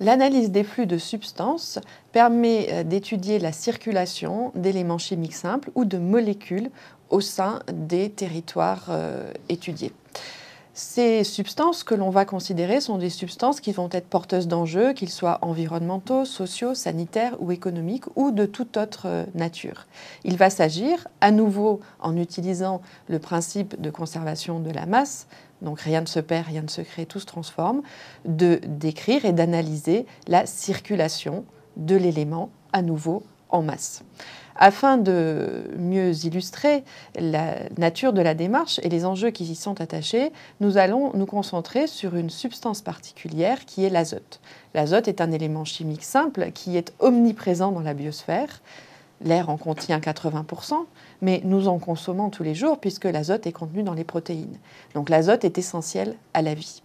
L'analyse des flux de substances permet euh, d'étudier la circulation d'éléments chimiques simples ou de molécules au sein des territoires euh, étudiés. Ces substances que l'on va considérer sont des substances qui vont être porteuses d'enjeux, qu'ils soient environnementaux, sociaux, sanitaires ou économiques ou de toute autre euh, nature. Il va s'agir, à nouveau en utilisant le principe de conservation de la masse, donc rien ne se perd, rien ne se crée, tout se transforme, de décrire et d'analyser la circulation de l'élément à nouveau en masse. Afin de mieux illustrer la nature de la démarche et les enjeux qui y sont attachés, nous allons nous concentrer sur une substance particulière qui est l'azote. L'azote est un élément chimique simple qui est omniprésent dans la biosphère. L'air en contient 80%, mais nous en consommons tous les jours puisque l'azote est contenu dans les protéines. Donc l'azote est essentiel à la vie.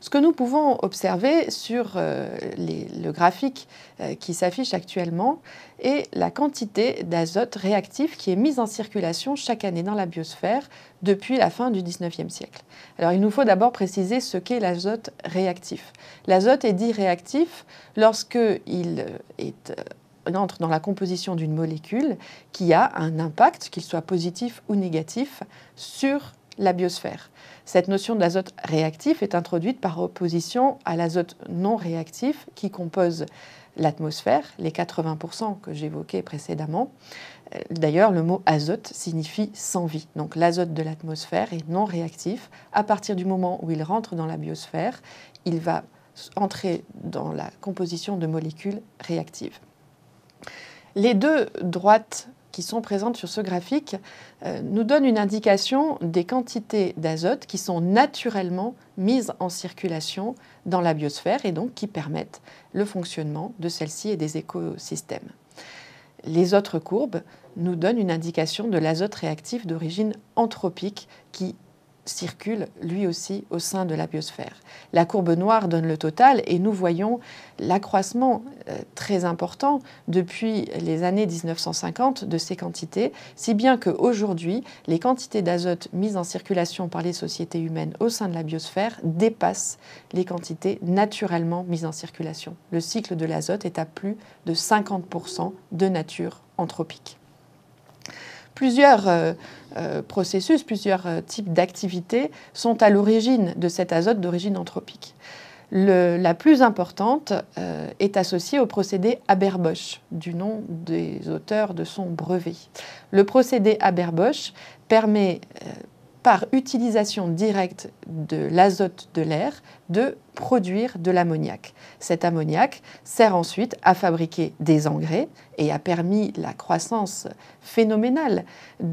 Ce que nous pouvons observer sur euh, le graphique euh, qui s'affiche actuellement est la quantité d'azote réactif qui est mise en circulation chaque année dans la biosphère depuis la fin du 19e siècle. Alors il nous faut d'abord préciser ce qu'est l'azote réactif. L'azote est dit réactif lorsqu'il est euh, entre dans la composition d'une molécule qui a un impact, qu'il soit positif ou négatif, sur la biosphère. Cette notion d'azote réactif est introduite par opposition à l'azote non réactif qui compose l'atmosphère, les 80% que j'évoquais précédemment. D'ailleurs, le mot azote signifie sans vie. Donc l'azote de l'atmosphère est non réactif. À partir du moment où il rentre dans la biosphère, il va entrer dans la composition de molécules réactives. Les deux droites qui sont présentes sur ce graphique euh, nous donnent une indication des quantités d'azote qui sont naturellement mises en circulation dans la biosphère et donc qui permettent le fonctionnement de celle-ci et des écosystèmes. Les autres courbes nous donnent une indication de l'azote réactif d'origine anthropique qui circule lui aussi au sein de la biosphère. La courbe noire donne le total et nous voyons l'accroissement euh, très important depuis les années 1950 de ces quantités, si bien qu'aujourd'hui, les quantités d'azote mises en circulation par les sociétés humaines au sein de la biosphère dépassent les quantités naturellement mises en circulation. Le cycle de l'azote est à plus de 50% de nature anthropique plusieurs euh, euh, processus, plusieurs euh, types d'activités sont à l'origine de cet azote d'origine anthropique. la plus importante est associée au procédé Haber-Bosch, du nom des auteurs de son brevet. Le procédé Haber-Bosch permet par utilisation directe de l'azote de l'air, de produire de l'ammoniac. Cet ammoniac sert ensuite à fabriquer des engrais et a permis la croissance phénoménale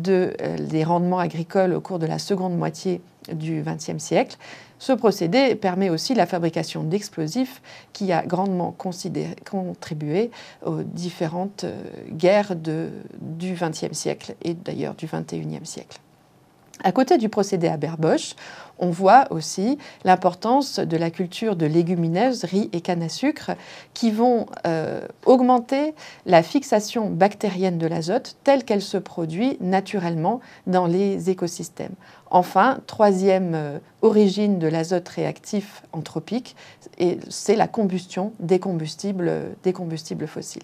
euh, des rendements agricoles au cours de la seconde moitié du XXe siècle. Ce procédé permet aussi la fabrication d'explosifs qui a grandement contribué aux différentes euh, guerres du XXe siècle et d'ailleurs du XXIe siècle. À côté du procédé Haber-Bosch, on voit aussi l'importance de la culture de légumineuses, riz et canne à sucre, qui vont euh, augmenter la fixation bactérienne de l'azote telle qu'elle se produit naturellement dans les écosystèmes. Enfin, troisième euh, origine de l'azote réactif anthropique, c'est la combustion des combustibles, des combustibles fossiles.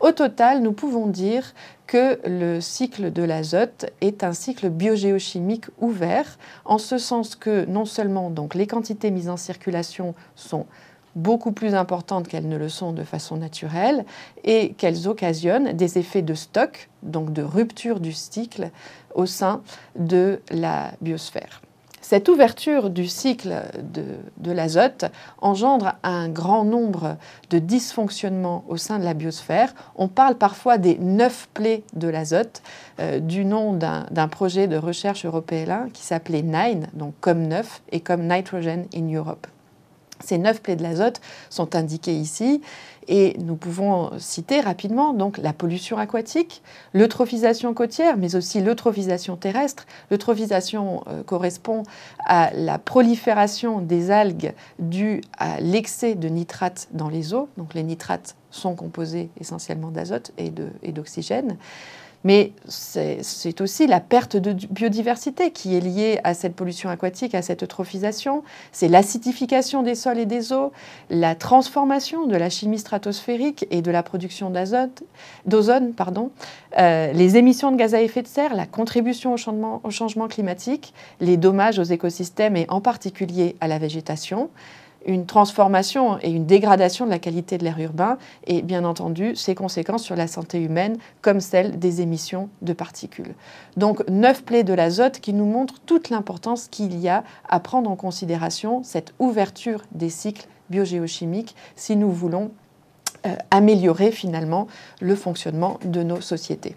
Au total, nous pouvons dire que le cycle de l'azote est un cycle biogéochimique ouvert, en ce sens que non seulement donc, les quantités mises en circulation sont beaucoup plus importantes qu'elles ne le sont de façon naturelle et qu'elles occasionnent des effets de stock, donc de rupture du cycle au sein de la biosphère. Cette ouverture du cycle de, l'azote engendre un grand nombre de dysfonctionnements au sein de la biosphère. On parle parfois des neuf plaies de l'azote, euh, du nom d'un projet de recherche européen qui s'appelait NINE, donc comme neuf, et comme Nitrogen in Europe. Ces neuf plaies de l'azote sont indiquées ici et nous pouvons citer rapidement donc la pollution aquatique, l'eutrophisation côtière, mais aussi l'eutrophisation terrestre. L'eutrophisation euh, correspond à la prolifération des algues due à l'excès de nitrates dans les eaux. Donc les nitrates sont composés essentiellement d'azote et d'oxygène. Mais c'est aussi la perte de biodiversité qui est liée à cette pollution aquatique, à cette eutrophisation. C'est l'acidification des sols et des eaux, la transformation de la chimie stratosphérique et de la production d'ozone, euh, les émissions de gaz à effet de serre, la contribution au changement, au changement climatique, les dommages aux écosystèmes et en particulier à la végétation une transformation et une dégradation de la qualité de l'air urbain et bien entendu ses conséquences sur la santé humaine comme celle des émissions de particules. Donc neuf plaies de l'azote qui nous montrent toute l'importance qu'il y a à prendre en considération cette ouverture des cycles biogéochimiques si nous voulons euh, améliorer finalement le fonctionnement de nos sociétés.